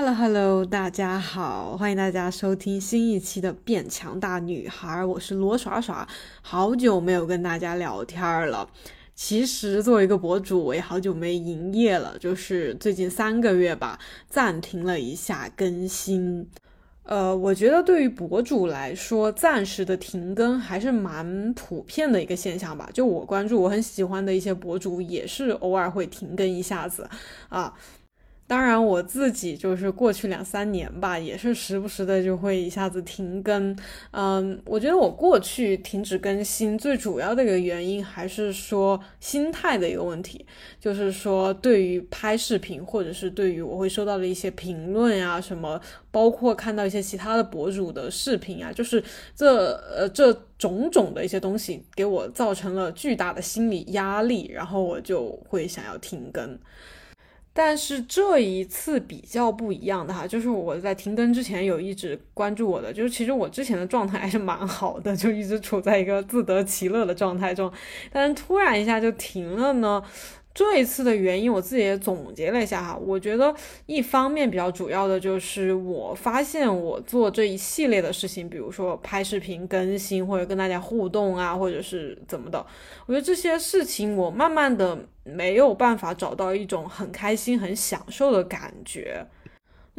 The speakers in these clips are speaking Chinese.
Hello Hello，大家好，欢迎大家收听新一期的变强大女孩，我是罗耍耍，好久没有跟大家聊天了。其实作为一个博主，我也好久没营业了，就是最近三个月吧，暂停了一下更新。呃，我觉得对于博主来说，暂时的停更还是蛮普遍的一个现象吧。就我关注我很喜欢的一些博主，也是偶尔会停更一下子啊。当然，我自己就是过去两三年吧，也是时不时的就会一下子停更。嗯，我觉得我过去停止更新最主要的一个原因，还是说心态的一个问题。就是说，对于拍视频，或者是对于我会收到的一些评论呀，什么，包括看到一些其他的博主的视频啊，就是这呃这种种的一些东西，给我造成了巨大的心理压力，然后我就会想要停更。但是这一次比较不一样的哈，就是我在停更之前有一直关注我的，就是其实我之前的状态还是蛮好的，就一直处在一个自得其乐的状态中，但是突然一下就停了呢。这一次的原因，我自己也总结了一下哈。我觉得一方面比较主要的就是，我发现我做这一系列的事情，比如说拍视频更新，或者跟大家互动啊，或者是怎么的，我觉得这些事情我慢慢的没有办法找到一种很开心、很享受的感觉。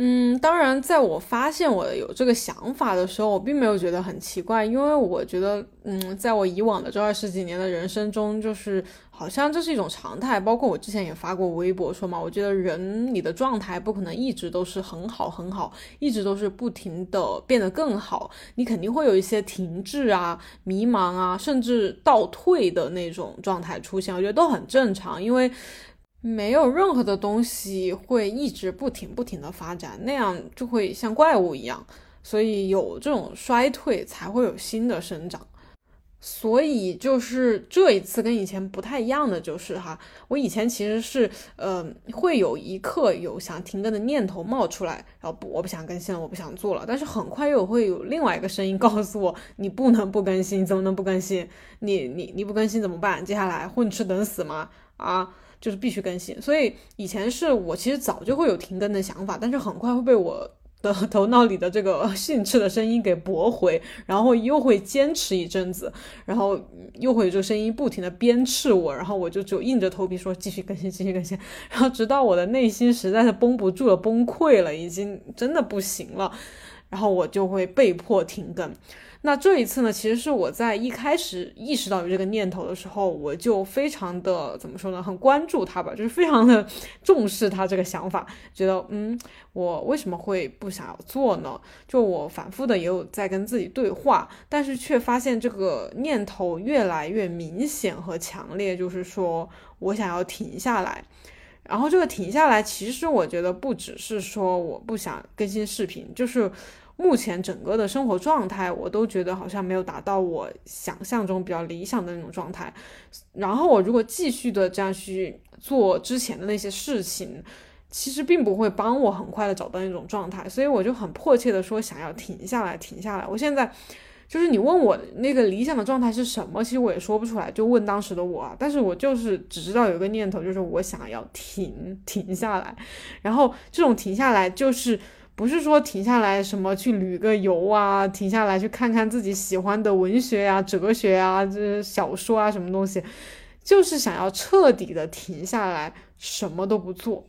嗯，当然，在我发现我有这个想法的时候，我并没有觉得很奇怪，因为我觉得，嗯，在我以往的这二十几年的人生中，就是好像这是一种常态。包括我之前也发过微博说嘛，我觉得人你的状态不可能一直都是很好很好，一直都是不停的变得更好，你肯定会有一些停滞啊、迷茫啊，甚至倒退的那种状态出现，我觉得都很正常，因为。没有任何的东西会一直不停不停的发展，那样就会像怪物一样。所以有这种衰退，才会有新的生长。所以就是这一次跟以前不太一样的就是哈，我以前其实是呃会有一刻有想停更的念头冒出来，然后不我不想更新了，我不想做了。但是很快又会有另外一个声音 告诉我，你不能不更新，怎么能不更新？你你你不更新怎么办？接下来混吃等死吗？啊？就是必须更新，所以以前是我其实早就会有停更的想法，但是很快会被我的 头脑里的这个 训斥的声音给驳回，然后又会坚持一阵子，然后又会有这个声音不停的鞭笞我，然后我就只有硬着头皮说继续更新，继续更新，然后直到我的内心实在是绷不住了，崩溃了，已经真的不行了，然后我就会被迫停更。那这一次呢，其实是我在一开始意识到有这个念头的时候，我就非常的怎么说呢，很关注他吧，就是非常的 重视他这个想法，觉得嗯，我为什么会不想要做呢？就我反复的也有在跟自己对话，但是却发现这个念头越来越明显和强烈，就是说我想要停下来。然后这个停下来，其实我觉得不只是说我不想更新视频，就是。目前整个的生活状态，我都觉得好像没有达到我想象中比较理想的那种状态。然后我如果继续的这样去做之前的那些事情，其实并不会帮我很快的找到那种状态。所以我就很迫切的说想要停下来，停下来。我现在就是你问我那个理想的状态是什么，其实我也说不出来。就问当时的我，但是我就是只知道有一个念头，就是我想要停停下来。然后这种停下来就是。不是说停下来什么去旅个游啊，停下来去看看自己喜欢的文学呀、哲学啊、这小说啊什么东西，就是想要彻底的停下来，什么都不做。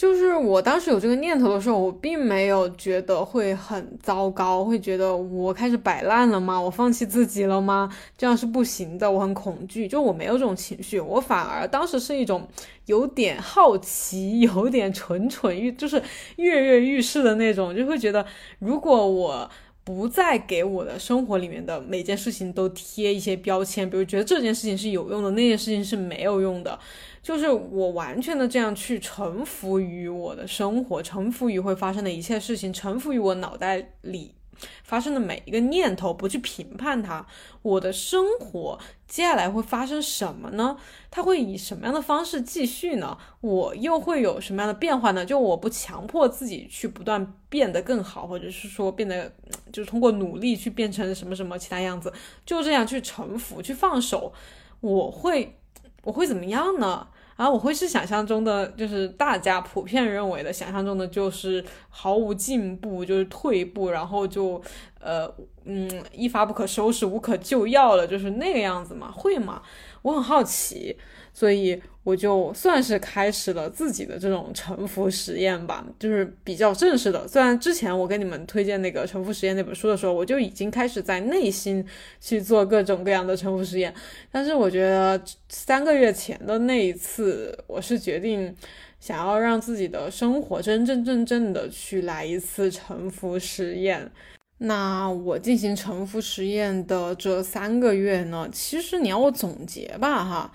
就是我当时有这个念头的时候，我并没有觉得会很糟糕，会觉得我开始摆烂了吗？我放弃自己了吗？这样是不行的，我很恐惧。就我没有这种情绪，我反而当时是一种有点好奇，有点蠢蠢欲，就是跃跃欲试的那种，就会觉得如果我不再给我的生活里面的每件事情都贴一些标签，比如觉得这件事情是有用的，那件事情是没有用的。就是我完全的这样去臣服于我的生活，臣服于会发生的一切事情，臣服于我脑袋里发生的每一个念头，不去评判它。我的生活接下来会发生什么呢？它会以什么样的方式继续呢？我又会有什么样的变化呢？就我不强迫自己去不断变得更好，或者是说变得就是通过努力去变成什么什么其他样子，就这样去臣服，去放手，我会。我会怎么样呢？啊，我会是想象中的，就是大家普遍认为的想象中的，就是毫无进步，就是退步，然后就呃嗯一发不可收拾，无可救药了，就是那个样子吗？会吗？我很好奇。所以我就算是开始了自己的这种沉浮实验吧，就是比较正式的。虽然之前我给你们推荐那个沉浮实验那本书的时候，我就已经开始在内心去做各种各样的沉浮实验，但是我觉得三个月前的那一次，我是决定想要让自己的生活真真正正的去来一次沉浮实验。那我进行沉浮实验的这三个月呢，其实你要我总结吧，哈。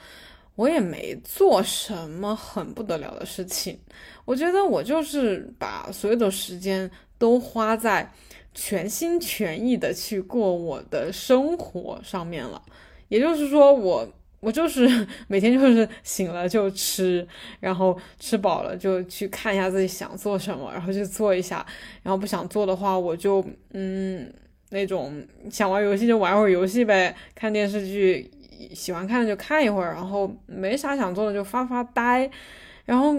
我也没做什么很不得了的事情，我觉得我就是把所有的时间都花在全心全意的去过我的生活上面了。也就是说，我我就是 每天就是醒了就吃，然后吃饱了就去看一下自己想做什么，然后去做一下，然后不想做的话，我就嗯那种想玩游戏就玩会儿游戏呗，看电视剧。喜欢看就看一会儿，然后没啥想做的就发发呆，然后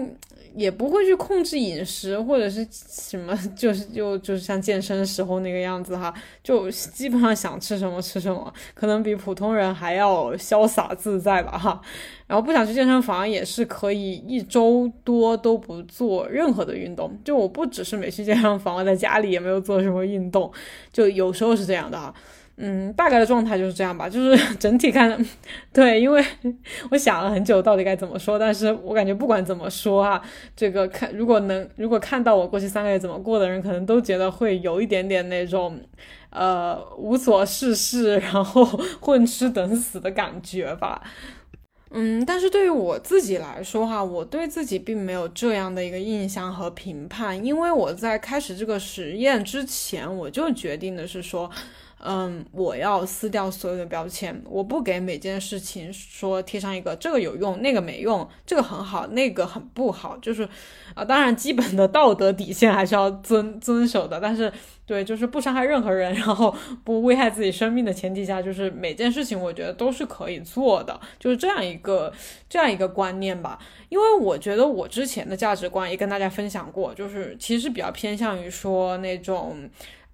也不会去控制饮食或者是什么，就是就就是像健身时候那个样子哈，就基本上想吃什么吃什么，可能比普通人还要潇洒自在吧哈。然后不想去健身房也是可以一周多都不做任何的运动，就我不只是没去健身房，我在家里也没有做什么运动，就有时候是这样的哈。嗯，大概的状态就是这样吧，就是整体看，对，因为 我想了很久到底该怎么说，但是我感觉不管怎么说啊，这个看如果能如果看到我过去三个月怎么过的人，可能都觉得会有一点点那种，呃，无所事事，然后混吃等死的感觉吧。嗯，但是对于我自己来说哈，我对自己并没有这样的一个印象和评判，因为我在开始这个实验之前，我就决定的是说。嗯，我要撕掉所有的标签，我不给每件事情说贴上一个这个有用，那个没用，这个很好，那个很不好，就是啊，当然基本的道德底线还是要遵遵守的，但是对，就是不伤害任何人，然后不危害自己生命的前提下，就是每件事情我觉得都是可以做的，就是这样一个这样一个观念吧。因为我觉得我之前的价值观也跟大家分享过，就是其实比较偏向于说那种。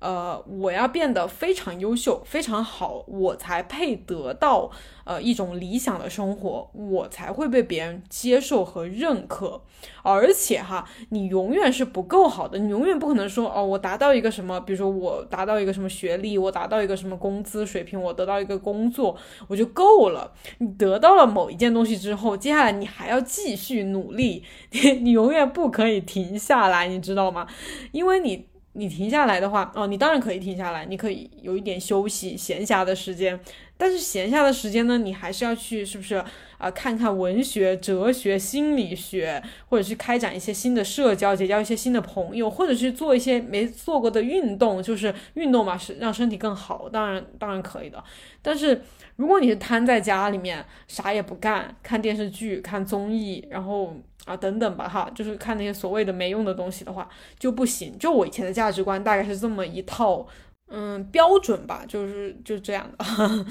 呃，我要变得非常优秀、非常好，我才配得到呃一种理想的生活，我才会被别人接受和认可。而且哈，你永远是不够好的，你永远不可能说哦，我达到一个什么，比如说我达到一个什么学历，我达到一个什么工资水平，我得到一个工作，我就够了。你得到了某一件东西之后，接下来你还要继续努力，你 你永远不可以停下来，你知道吗？因为你。你停下来的话，哦，你当然可以停下来，你可以有一点休息、闲暇的时间。但是闲暇的时间呢，你还是要去，是不是啊？看看文学、哲学、心理学，或者去开展一些新的社交，结交一些新的朋友，或者去做一些没做过的运动，就是运动嘛，是让身体更好。当然，当然可以的。但是如果你是瘫在家里面啥也不干，看电视剧、看综艺，然后。啊，等等吧，哈，就是看那些所谓的没用的东西的话就不行。就我以前的价值观大概是这么一套，嗯，标准吧，就是就这样的。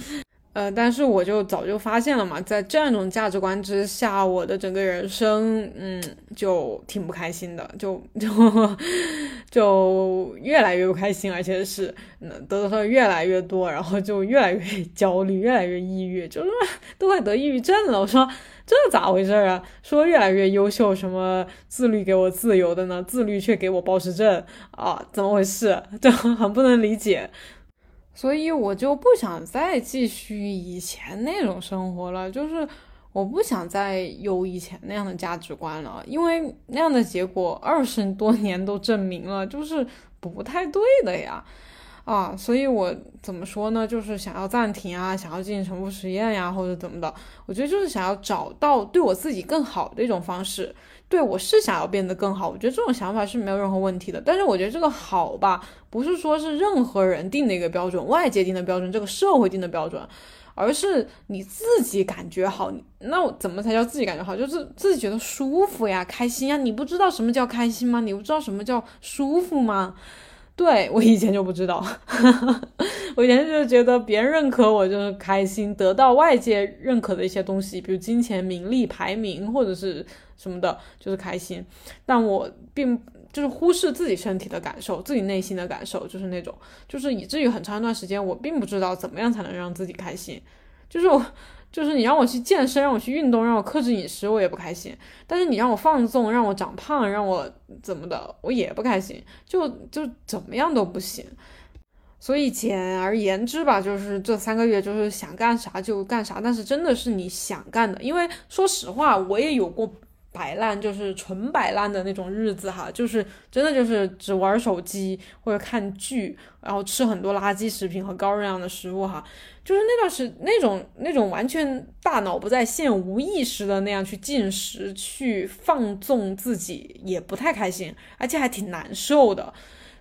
呃，但是我就早就发现了嘛，在这样一种价值观之下，我的整个人生，嗯，就挺不开心的，就就就越来越不开心，而且是得的越来越多，然后就越来越焦虑，越来越抑郁，就是都快得抑郁症了。我说。这咋回事儿啊？说越来越优秀，什么自律给我自由的呢？自律却给我暴食症啊？怎么回事？就很不能理解。所以我就不想再继续以前那种生活了，就是我不想再有以前那样的价值观了，因为那样的结果二十多年都证明了，就是不太对的呀。啊，所以我怎么说呢？就是想要暂停啊，想要进行重复实验呀，或者怎么的？我觉得就是想要找到对我自己更好的一种方式。对我是想要变得更好，我觉得这种想法是没有任何问题的。但是我觉得这个好吧，不是说是任何人定的一个标准，外界定的标准，这个社会定的标准，而是你自己感觉好。那我怎么才叫自己感觉好？就是自己觉得舒服呀，开心呀。你不知道什么叫开心吗？你不知道什么叫舒服吗？对我以前就不知道，我以前就觉得别人认可我就是开心，得到外界认可的一些东西，比如金钱、名利、排名或者是什么的，就是开心。但我并就是忽视自己身体的感受，自己内心的感受，就是那种，就是以至于很长一段时间我并不知道怎么样才能让自己开心，就是我。就是你让我去健身，让我去运动，让我克制饮食，我也不开心。但是你让我放纵，让我长胖，让我怎么的，我也不开心。就就怎么样都不行。所以简而言之吧，就是这三个月就是想干啥就干啥，但是真的是你想干的。因为说实话，我也有过。摆烂就是纯摆烂的那种日子哈，就是真的就是只玩手机或者看剧，然后吃很多垃圾食品和高热量的食物哈，就是那段时那种那种完全大脑不在线、无意识的那样去进食、去放纵自己，也不太开心，而且还挺难受的。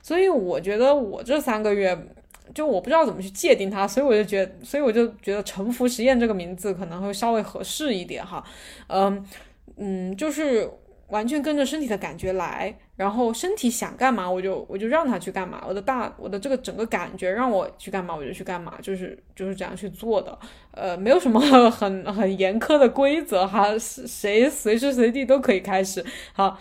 所以我觉得我这三个月就我不知道怎么去界定它，所以我就觉，所以我就觉得“沉浮实验”这个名字可能会稍微合适一点哈，嗯。嗯，就是完全跟着身体的感觉来，然后身体想干嘛，我就我就让他去干嘛。我的大我的这个整个感觉让我去干嘛，我就去干嘛，就是就是这样去做的。呃，没有什么很很严苛的规则哈，谁随时随地都可以开始。好。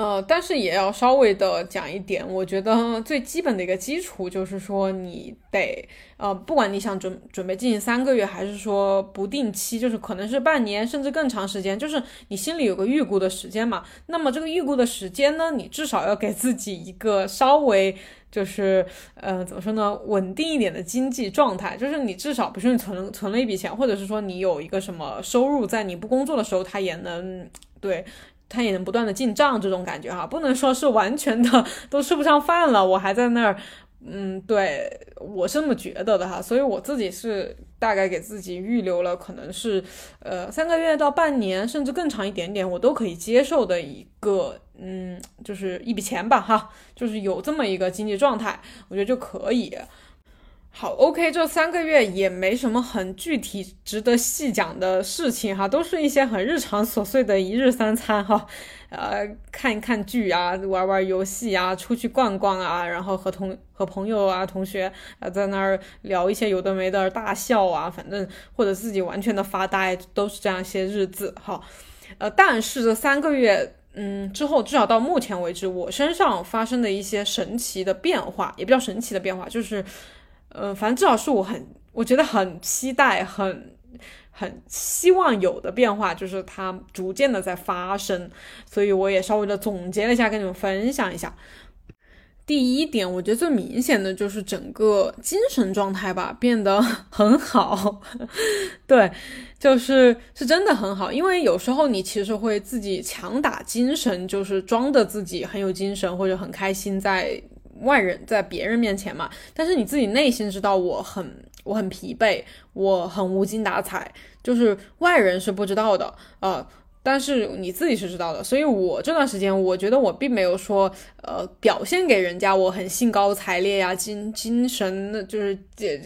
呃，但是也要稍微的讲一点，我觉得最基本的一个基础就是说，你得呃，不管你想准准备进行三个月，还是说不定期，就是可能是半年甚至更长时间，就是你心里有个预估的时间嘛。那么这个预估的时间呢，你至少要给自己一个稍微就是呃怎么说呢，稳定一点的经济状态，就是你至少不是你存存了一笔钱，或者是说你有一个什么收入，在你不工作的时候，它也能对。他也能不断的进账，这种感觉哈，不能说是完全的都吃不上饭了，我还在那儿，嗯，对我是这么觉得的哈，所以我自己是大概给自己预留了，可能是呃三个月到半年，甚至更长一点点，我都可以接受的一个，嗯，就是一笔钱吧哈，就是有这么一个经济状态，我觉得就可以。好，OK，这三个月也没什么很具体值得细讲的事情哈，都是一些很日常琐碎的一日三餐哈，呃，看一看剧啊，玩玩游戏啊，出去逛逛啊，然后和同和朋友啊、同学啊在那儿聊一些有的没的，大笑啊，反正或者自己完全的发呆，都是这样一些日子哈。呃，但是这三个月，嗯，之后至少到目前为止，我身上发生的一些神奇的变化，也比较神奇的变化，就是。呃，反正至少是我很，我觉得很期待，很很希望有的变化，就是它逐渐的在发生，所以我也稍微的总结了一下，跟你们分享一下。第一点，我觉得最明显的就是整个精神状态吧，变得很好。对，就是是真的很好，因为有时候你其实会自己强打精神，就是装的自己很有精神或者很开心在。外人在别人面前嘛，但是你自己内心知道我很我很疲惫，我很无精打采，就是外人是不知道的，呃，但是你自己是知道的。所以我这段时间，我觉得我并没有说，呃，表现给人家我很兴高采烈呀，精精神就是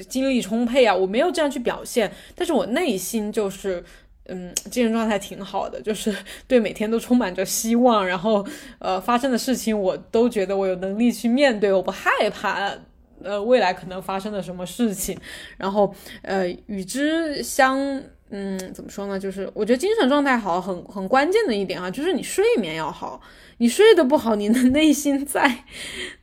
精力充沛啊，我没有这样去表现，但是我内心就是。嗯，精神状态挺好的，就是 对每天都充满着希望，然后呃发生的事情我都觉得我有能力去面对，我不害怕呃未来可能发生的什么事情，然后呃与之相嗯怎么说呢，就是我觉得精神状态好很很关键的一点啊，就是你睡眠要好，你睡得不好，你的 内心再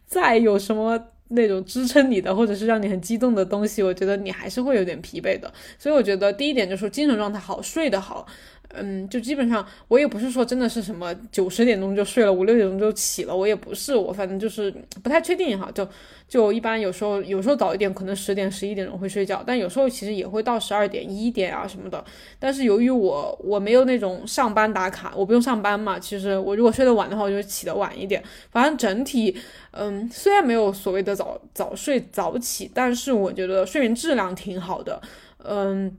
再有什么。那种支撑你的，或者是让你很激动的东西，我觉得你还是会有点疲惫的。所以我觉得第一点就是精神状态好，睡得好。嗯，就基本上我也不是说真的是什么九十点钟就睡了，五六点钟就起了，我也不是，我反正就是不太确定哈。就就一般有时候有时候早一点，可能十点十一点钟会睡觉，但有时候其实也会到十二点一点啊什么的。但是由于我我没有那种上班打卡，我不用上班嘛，其实我如果睡得晚的话，我就起得晚一点。反正整体，嗯，虽然没有所谓的早早睡早起，但是我觉得睡眠质量挺好的，嗯。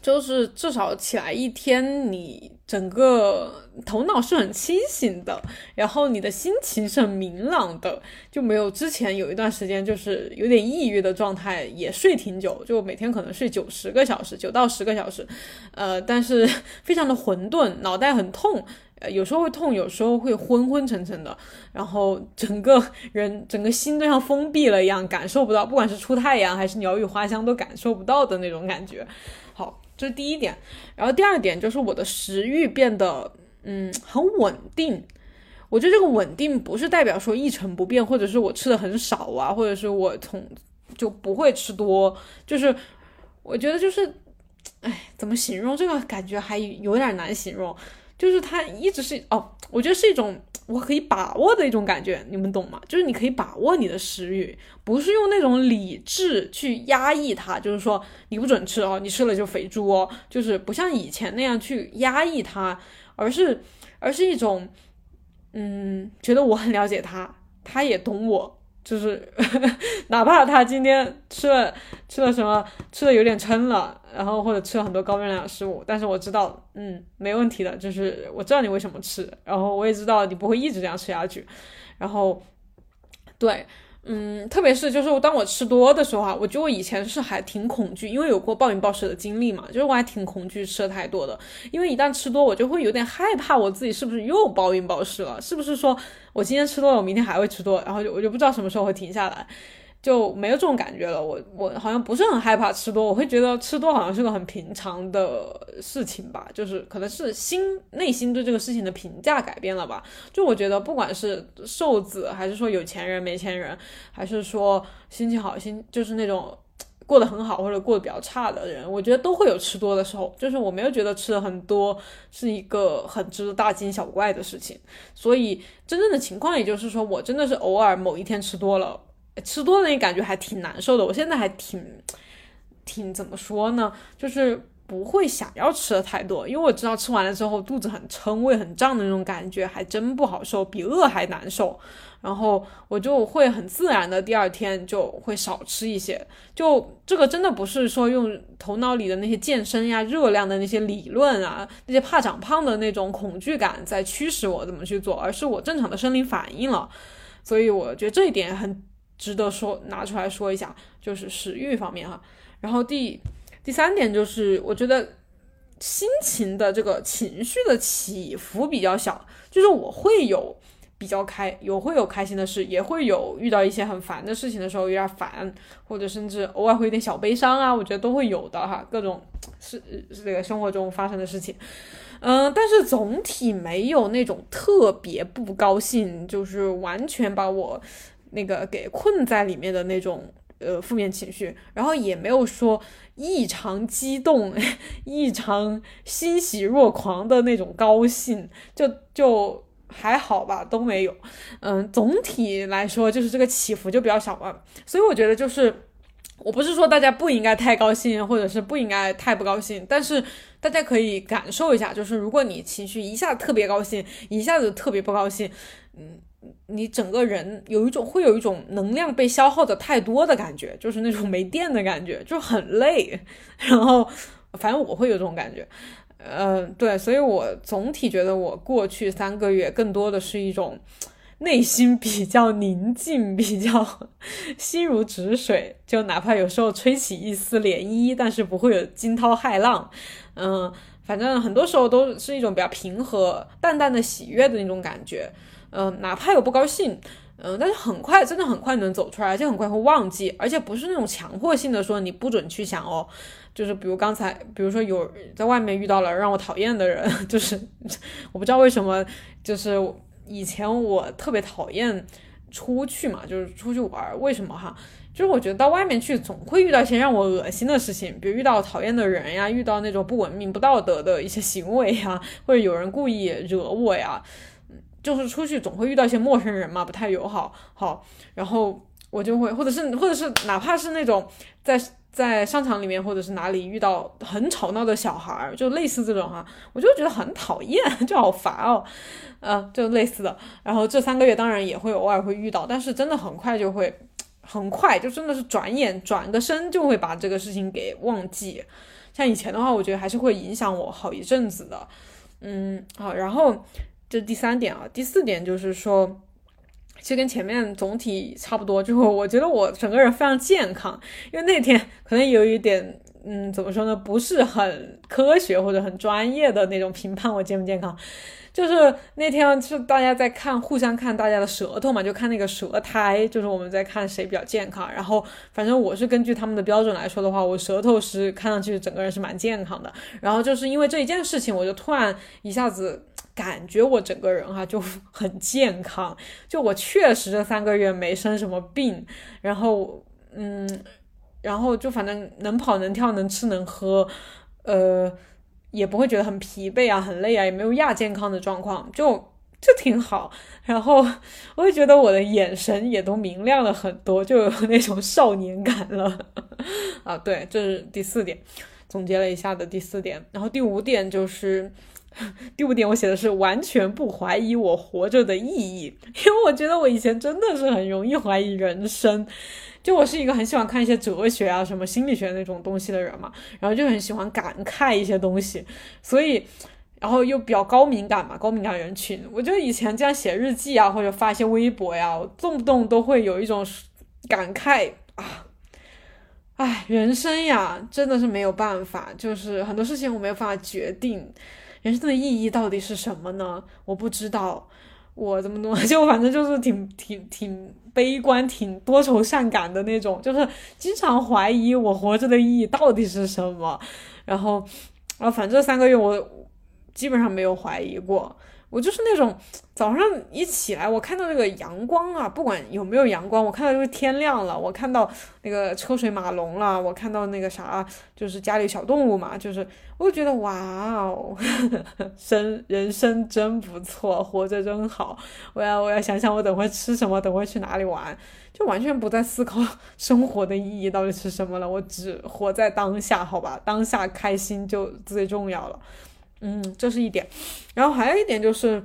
就是至少起来一天，你整个头脑是很清醒的，然后你的心情是很明朗的，就没有之前有一段时间就是有点抑郁的状态，也睡挺久，就每天可能睡九十个小时，九到十个小时，呃，但是 非常的混沌，脑袋很痛。呃，有时候会痛，有时候会昏昏沉沉的，然后整个人整个心都像封闭了一样，感受不到，不管是出太阳还是鸟语花香都感受不到的那种感觉。好，这是第一点。然后第二点就是我的食欲变得嗯很稳定。我觉得这个稳定不是代表说一成不变，或者是我吃的很少啊，或者是我从就不会吃多，就是我觉得就是，哎，怎么形容这个感觉还有点难形容，就是它一直是哦，我觉得是一种我可以把握的一种感觉，你们懂吗？就是你可以把握你的食欲，不是用那种理智去压抑它，就是说你不准吃哦，你吃了就肥猪哦，就是不像以前那样去压抑它，而是而是一种。嗯，觉得我很了解他，他也懂我，就是 哪怕他今天吃了吃了什么，吃的有点撑了，然后或者吃了很多高热量的食物，但是我知道，嗯，没问题的，就是我知道你为什么吃，然后我也知道你不会一直这样吃下去，然后，对。嗯，特别是就是当我吃多的时候啊，我觉得我以前是还挺恐惧，因为有过暴饮暴食的经历嘛，就是我还挺恐惧吃的太多的，因为一旦吃多，我就会有点害怕我自己是不是又暴饮暴食了，是不是说我今天吃多了，我明天还会吃多，然后就我就不知道什么时候会停下来。就没有这种感觉了。我我好像不是很害怕吃多，我会觉得吃多好像是个很平常的事情吧。就是可能是心内心对这个事情的评价改变了吧。就我觉得不管是瘦子，还是说有钱人、没钱人，还是说心情好心就是那种过得很好或者过得比较差的人，我觉得都会有吃多的时候。就是我没有觉得吃的很多是一个很值得大惊小怪的事情。所以真正的情况，也就是说我真的是偶尔某一天吃多了。吃多了那感觉还挺难受的，我现在还挺挺怎么说呢？就是不会想要吃的太多，因为我知道吃完了之后肚子很撑、胃很胀的那种感觉还真不好受，比饿还难受。然后我就会很自然的第二天就会少吃一些。就这个真的不是说用头脑里的那些健身呀、热量的那些理论啊、那些怕长胖的那种恐惧感在驱使我怎么去做，而是我正常的生理反应了。所以我觉得这一点很。值得说拿出来说一下，就是食欲方面哈。然后第第三点就是，我觉得心情的这个情绪的起伏比较小，就是我会有比较开，有会有开心的事，也会有遇到一些很烦的事情的时候有点烦，或者甚至偶尔会有点小悲伤啊，我觉得都会有的哈。各种是是这个生活中发生的事情，嗯，但是总体没有那种特别不高兴，就是完全把我。那个给困在里面的那种呃负面情绪，然后也没有说异常激动、异常欣喜若狂的那种高兴，就就还好吧，都没有。嗯，总体来说就是这个起伏就比较小嘛，所以我觉得就是我不是说大家不应该太高兴，或者是不应该太不高兴，但是大家可以感受一下，就是如果你情绪一下特别高兴，一下子特别不高兴，嗯。你整个人有一种会有一种能量被消耗的太多的感觉，就是那种没电的感觉，就很累。然后，反正我会有这种感觉。嗯，对，所以我总体觉得我过去三个月更多的是一种内心比较宁静，比较心如止水。就哪怕有时候吹起一丝涟漪，但是不会有惊涛骇浪。嗯，反正很多时候都是一种比较平和、淡淡的喜悦的那种感觉。嗯，哪怕有不高兴，嗯，但是很快，真的很快能走出来，而且很快会忘记，而且不是那种强迫性的说你不准去想哦，就是比如刚才，比如说有在外面遇到了让我讨厌的人，就是 我不知道为什么，就是以前我特别讨厌出去嘛，就是出去玩，为什么哈？就是我觉得到外面去总会遇到一些让我恶心的事情，比如遇到讨厌的人呀，遇到那种不文明、不道德的一些行为呀，或者有人故意惹我呀。就是出去总会遇到一些陌生人嘛，不太友好。好，然后我就会，或者是，或者是，哪怕是那种在在商场里面，或者是哪里遇到很吵闹的小孩儿，就类似这种哈，我就觉得很讨厌，就好烦哦。呃，就类似的。然后这三个月当然也会偶尔会遇到，但是真的很快就会，很快就真的是转眼转个身就会把这个事情给忘记。像以前的话，我觉得还是会影响我好一阵子的。嗯，好，然后。这第三点啊，第四点就是说，其实跟前面总体差不多。就是我觉得我整个人非常健康，因为那天可能有一点，嗯，怎么说呢，不是很科学或者很专业的那种评判我健不健康。就是那天是大家在看，互相看大家的舌头嘛，就看那个舌苔，就是我们在看谁比较健康。然后反正我是根据他们的标准来说的话，我舌头是看上去整个人是蛮健康的。然后就是因为这一件事情，我就突然一下子感觉我整个人哈 就很健康，就我确实这三个月没生什么病，然后嗯，然后就反正能跑能跳能吃能喝，呃。也不会觉得很疲惫啊，很累啊，也没有亚健康的状况，就就挺好。然后我也觉得我的眼神也都明亮了很多，就有那种少年感了。啊，对，这是第四点，总结了一下的第四点。然后第五点就是，第五点我写的是完全不怀疑我活着的意义，因为我觉得我以前真的是很容易怀疑人生。就我是一个很喜欢看一些哲学啊、什么心理学那种东西的人嘛，然后就很喜欢感慨一些东西，所以，然后又比较高敏感嘛，高敏感人群，我就以前这样写日记啊，或者发一些微博呀，动不动都会有一种感慨啊，唉，人生呀，真的是没有办法，就是很多事情我没有办法决定，人生的意义到底是什么呢？我不知道。我怎么怎么 就反正就是挺挺挺悲观、挺多愁善感的那种，就是经常怀疑我活着的意义到底是什么。然后，啊反正三个月我基本上没有怀疑过。我就是那种早上一起来，我看到那个阳光啊，不管有没有阳光，我看到就是天亮了，我看到那个车水马龙了，我看到那个啥，就是家里小动物嘛，就是我就觉得哇哦，生人生真不错，活着真好。我要我要想想我等会吃什么，等会去哪里玩，就完全不再思考 生活的意义到底是什么了，我只活在当下，好吧，当下开心就最重要了。嗯，这是一点，然后还有一点就是，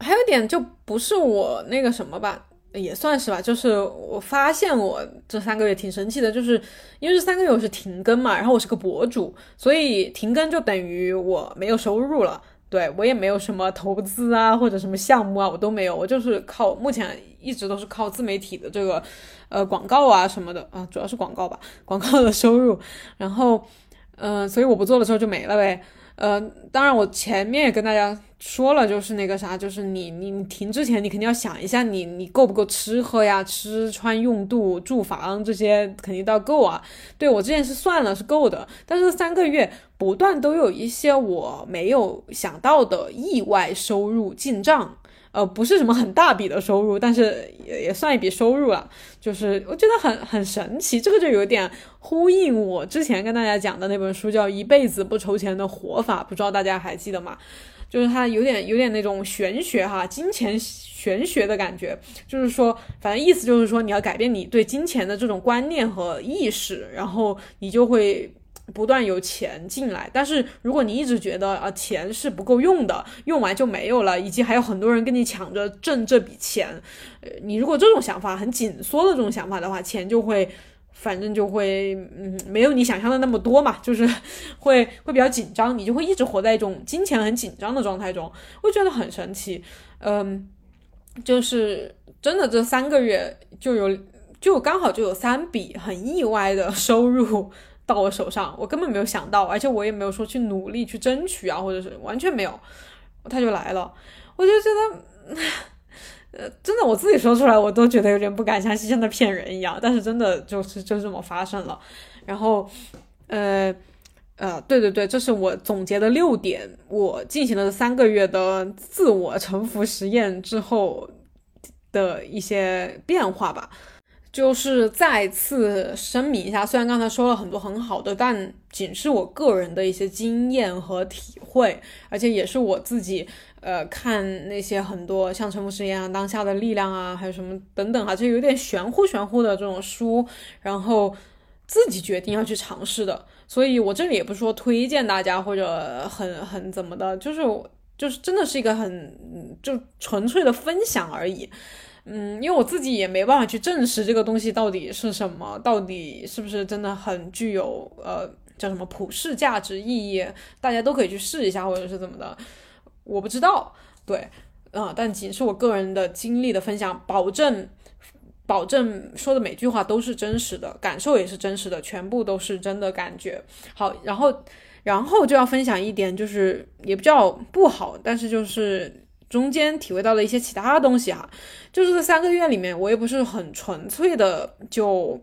还有一点就不是我那个什么吧，也算是吧，就是我发现我这三个月挺神奇的，就是因为这三个月我是停更嘛，然后我是个博主，所以停更就等于我没有收入了，对我也没有什么投资啊或者什么项目啊，我都没有，我就是靠目前一直都是靠自媒体的这个呃广告啊什么的啊，主要是广告吧，广告的收入，然后嗯，所以我不做了之后就没了呗。呃，当然，我前面也跟大家说了，就是那个啥，就是你你你停之前，你肯定要想一下，你你够不够吃喝呀，吃穿用度、住房这些肯定都要够啊。对我之前是算了是够的，但是三个月不断都有一些我没有想到的意外收入进账。呃，不是什么很大笔的收入，但是也也算一笔收入了。就是我觉得很很神奇，这个就有点呼应我之前跟大家讲的那本书，叫《一辈子不愁钱的活法》，不知道大家还记得吗？就是它有点有点那种玄学哈，金钱玄学的感觉。就是说，反正意思就是说，你要改变你对金钱的这种观念和意识，然后你就会。不断有钱进来，但是如果你一直觉得啊钱是不够用的，用完就没有了，以及还有很多人跟你抢着挣这笔钱，呃，你如果这种想法很紧缩的这种想法的话，钱就会反正就会嗯没有你想象的那么多嘛，就是会会比较紧张，你就会一直活在一种金钱很紧张的状态中，我觉得很神奇，嗯，就是真的这三个月就有就刚好就有三笔很意外的收入。到我手上，我根本没有想到，而且我也没有说去努力去争取啊，或者是完全没有，他就来了，我就觉得，呃，真的我自己说出来，我都觉得有点不敢相信，像在骗人一样。但是真的就是就这么发生了。然后，呃，呃，对对对，这是我总结的六点，我进行了三个月的自我沉浮实验之后的一些变化吧。就是再次声明一下，虽然刚才说了很多很好的，但仅是我个人的一些经验和体会，而且也是我自己呃看那些很多像《沉浮实验》啊、《当下的力量》啊，还有什么等等哈，就有点玄乎玄乎的这种书，然后自己决定要去尝试的。所以我这里也不是说推荐大家或者很很怎么的，就是就是真的是一个很就纯粹的分享而已。嗯，因为我自己也没办法去证实这个东西到底是什么，到底是不是真的很具有呃叫什么普世价值意义，大家都可以去试一下，或者是怎么的，我不知道。对，啊，但仅是我个人的经历的分享，保证保证说的每句话都是真实的，感受也是真实的，全部都是真的感觉。好，然后然后就要分享一点，就是也不叫不好，但是就是中间体会到了一些其他东西哈。就是这三个月里面，我也不是很纯粹的就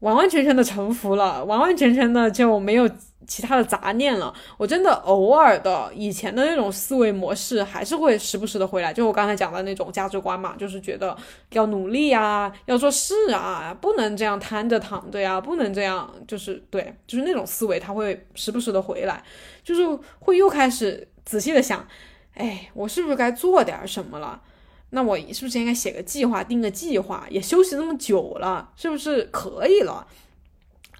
完完全全的臣服了，完完全全的就没有。其他的杂念了，我真的偶尔的以前的那种思维模式还是会时不时的回来，就我刚才讲的那种价值观嘛，就是觉得要努力啊，要做事啊，不能这样瘫着躺着呀，不能这样，就是对，就是那种思维，他会时不时的回来，就是会又开始仔细的想，哎，我是不是该做点什么了？那我是不是应该写个计划，定个计划？也休息那么久了，是不是可以了？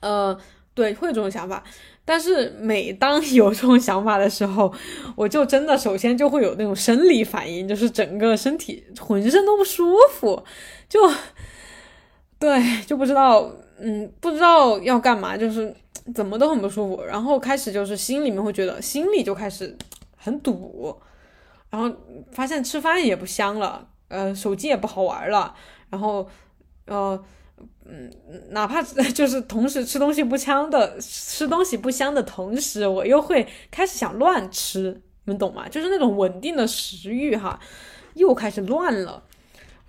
呃，对，会有这种想法。但是每当 有这种想法的时候，我就真的首先就会有那种生理反应，就是整个身体浑身都不舒服，就对，就不知道，嗯，不知道要干嘛，就是怎么都很不舒服。然后开始就是心里面会觉得，心里就开始很堵，然后发现吃饭也不香了，呃，手机也不好玩了，然后，呃。嗯，哪怕 就是同时吃东西不香的，吃东西不香的同时，我又会开始想乱吃，你们懂吗？就是那种稳定的食欲哈，又开始乱了。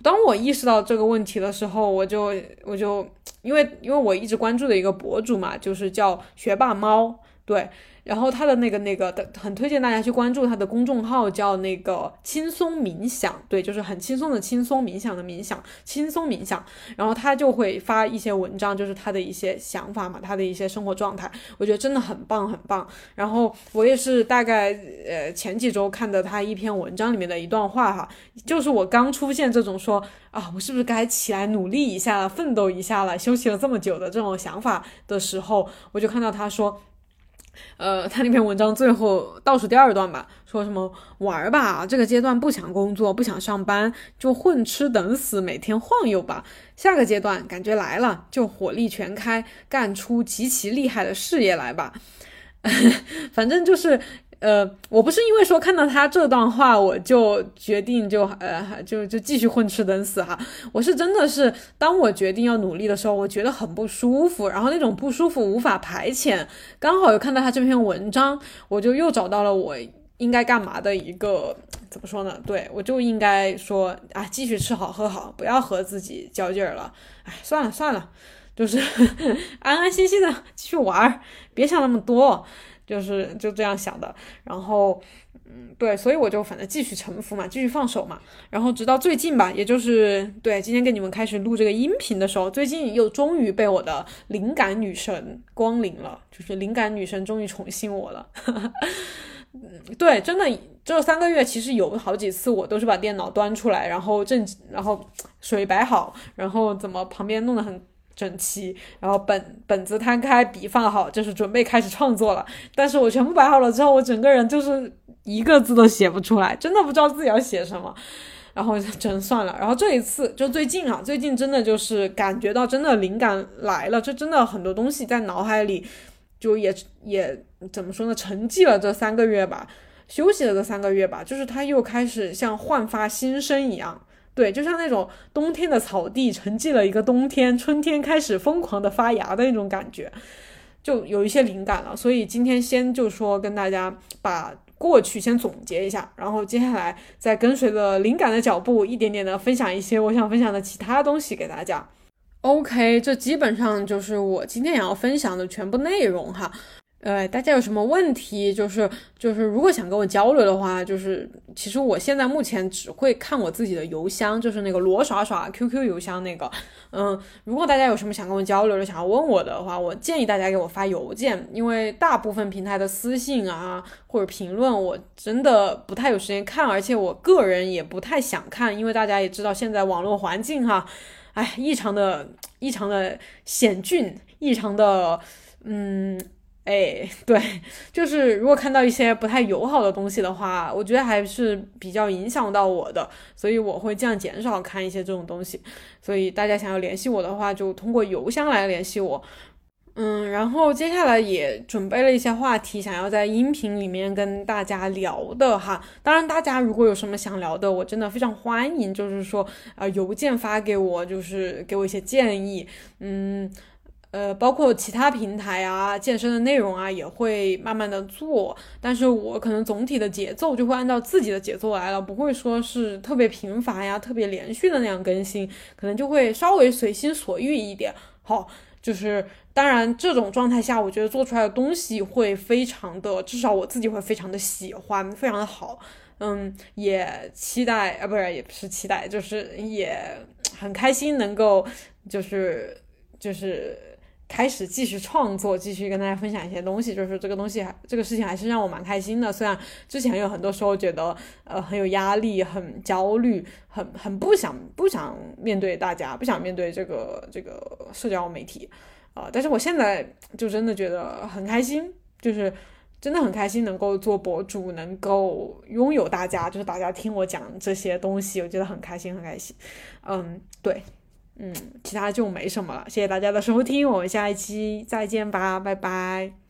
当我意识到这个问题的时候，我就我就因为因为我一直关注的一个博主嘛，就是叫学霸猫，对。然后他的那个那个的很推荐大家去关注他的公众号，叫那个轻松冥想，对，就是很轻松的轻松冥想的冥想，轻松冥想。然后他就会发一些文章，就是他的一些想法嘛，他的一些生活状态，我觉得真的很棒很棒。然后我也是大概呃前几周看的他一篇文章里面的一段话哈，就是我刚出现这种说啊，我是不是该起来努力一下，奋斗一下了，休息了这么久的这种想法的时候，我就看到他说。呃，他那篇文章最后倒数第二段吧，说什么玩儿吧，这个阶段不想工作，不想上班，就混吃等死，每天晃悠吧。下个阶段感觉来了，就火力全开，干出极其厉害的事业来吧。反正就是。呃，我不是因为说看到他这段话，我就决定就呃就就继续混吃等死哈。我是真的是，当我决定要努力的时候，我觉得很不舒服，然后那种不舒服无法排遣。刚好又看到他这篇文章，我就又找到了我应该干嘛的一个怎么说呢？对我就应该说啊，继续吃好喝好，不要和自己较劲儿了。哎，算了算了，就是 安安心心的继续玩儿，别想那么多。就是就这样想的，然后，嗯，对，所以我就反正继续臣服嘛，继续放手嘛，然后直到最近吧，也就是对今天跟你们开始录这个音频的时候，最近又终于被我的灵感女神光临了，就是灵感女神终于宠幸我了，嗯，对，真的这三个月其实有好几次我都是把电脑端出来，然后正然后水摆好，然后怎么旁边弄得很。整齐，然后本本子摊开，笔放好，就是准备开始创作了。但是我全部摆好了之后，我整个人就是一个字都写不出来，真的不知道自己要写什么。然后真算了。然后这一次就最近啊，最近真的就是感觉到真的灵感来了，就真的很多东西在脑海里就也也怎么说呢，沉寂了这三个月吧，休息了这三个月吧，就是它又开始像焕发新生一样。对，就像那种冬天的草地沉寂了一个冬天，春天开始疯狂的发芽的那种感觉，就有一些灵感了。所以今天先就说跟大家把过去先总结一下，然后接下来再跟随着灵感的脚步，一点点的分享一些我想分享的其他东西给大家。OK，这基本上就是我今天想要分享的全部内容哈。呃，大家有什么问题？就是就是，如果想跟我交流的话，就是其实我现在目前只会看我自己的邮箱，就是那个罗耍耍 QQ 邮箱那个。嗯，如果大家有什么想跟我交流的，想要问我的话，我建议大家给我发邮件，因为大部分平台的私信啊或者评论，我真的不太有时间看，而且我个人也不太想看，因为大家也知道现在网络环境哈，哎，异常的异常的险峻，异常的嗯。哎，对，就是如果看到一些不太友好的东西的话，我觉得还是比较影响到我的，所以我会尽量减少看一些这种东西。所以大家想要联系我的话，就通过邮箱来联系我。嗯，然后接下来也准备了一些话题，想要在音频里面跟大家聊的哈。当然，大家如果有什么想聊的，我真的非常欢迎，就是说，呃，邮件发给我，就是给我一些建议。嗯。呃，包括其他平台啊，健身的内容啊，也会慢慢的做。但是我可能总体的节奏就会按照自己的节奏来了，不会说是特别频繁呀、特别连续的那样更新，可能就会稍微随心所欲一点。好，就是当然这种状态下，我觉得做出来的东西会非常的，至少我自己会非常的喜欢，非常的好。嗯，也期待啊，不是，也不是期待，就是也很开心能够，就是就是开始继续创作，继续跟大家分享一些东西。就是这个东西这个事情还是让我蛮开心的。虽然之前有很多时候觉得呃很有压力、很焦虑、很很不想不想面对大家，不想面对这个这个社交媒体啊，但是我现在就真的觉得很开心，就是。真的很开心能够做博主，能够拥有大家，就是大家听我讲这些东西，我觉得很开心，很开心。嗯，对，嗯，其他就没什么了。谢谢大家的收听，我们下一期再见吧，拜拜。